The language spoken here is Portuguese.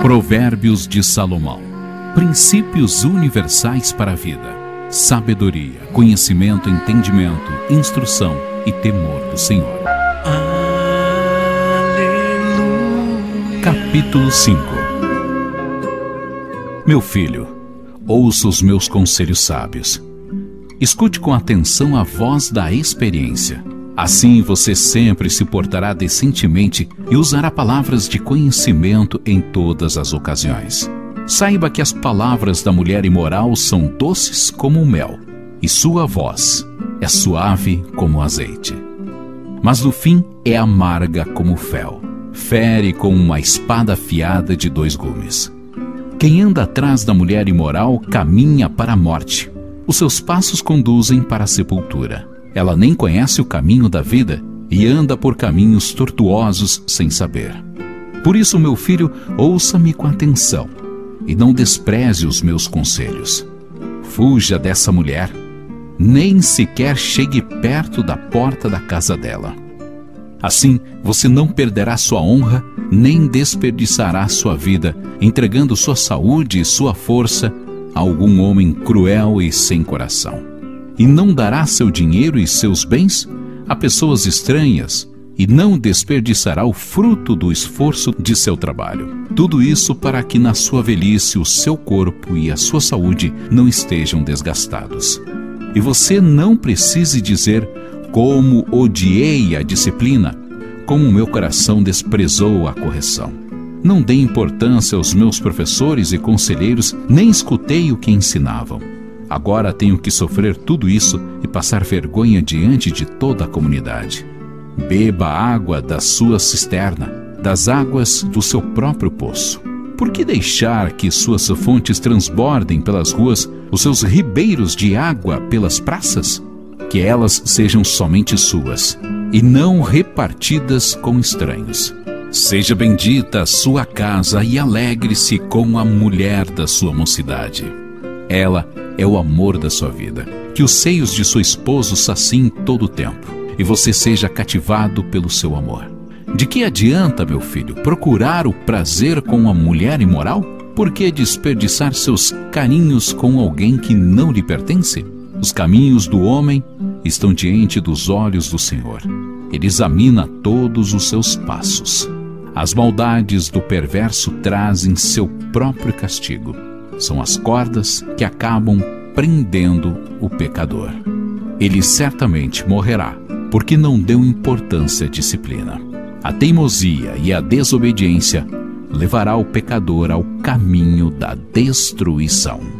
Provérbios de Salomão. Princípios universais para a vida. Sabedoria, conhecimento, entendimento, instrução e temor do Senhor. Aleluia. Capítulo 5 Meu filho, ouça os meus conselhos sábios. Escute com atenção a voz da experiência Assim você sempre se portará decentemente e usará palavras de conhecimento em todas as ocasiões. Saiba que as palavras da mulher imoral são doces como o mel, e sua voz é suave como o azeite. Mas no fim é amarga como o fel, fere com uma espada afiada de dois gumes. Quem anda atrás da mulher imoral caminha para a morte. Os seus passos conduzem para a sepultura. Ela nem conhece o caminho da vida e anda por caminhos tortuosos sem saber. Por isso, meu filho, ouça-me com atenção e não despreze os meus conselhos. Fuja dessa mulher, nem sequer chegue perto da porta da casa dela. Assim, você não perderá sua honra, nem desperdiçará sua vida, entregando sua saúde e sua força a algum homem cruel e sem coração e não dará seu dinheiro e seus bens a pessoas estranhas e não desperdiçará o fruto do esforço de seu trabalho. Tudo isso para que na sua velhice o seu corpo e a sua saúde não estejam desgastados. E você não precise dizer como odiei a disciplina, como meu coração desprezou a correção. Não dei importância aos meus professores e conselheiros, nem escutei o que ensinavam. Agora tenho que sofrer tudo isso e passar vergonha diante de toda a comunidade. Beba água da sua cisterna, das águas do seu próprio poço. Por que deixar que suas fontes transbordem pelas ruas, os seus ribeiros de água pelas praças? Que elas sejam somente suas e não repartidas com estranhos. Seja bendita a sua casa e alegre-se com a mulher da sua mocidade. Ela é o amor da sua vida. Que os seios de seu esposo saciem todo o tempo e você seja cativado pelo seu amor. De que adianta, meu filho, procurar o prazer com uma mulher imoral? Por que desperdiçar seus carinhos com alguém que não lhe pertence? Os caminhos do homem estão diante dos olhos do Senhor. Ele examina todos os seus passos. As maldades do perverso trazem seu próprio castigo são as cordas que acabam prendendo o pecador. Ele certamente morrerá, porque não deu importância à disciplina. A teimosia e a desobediência levará o pecador ao caminho da destruição.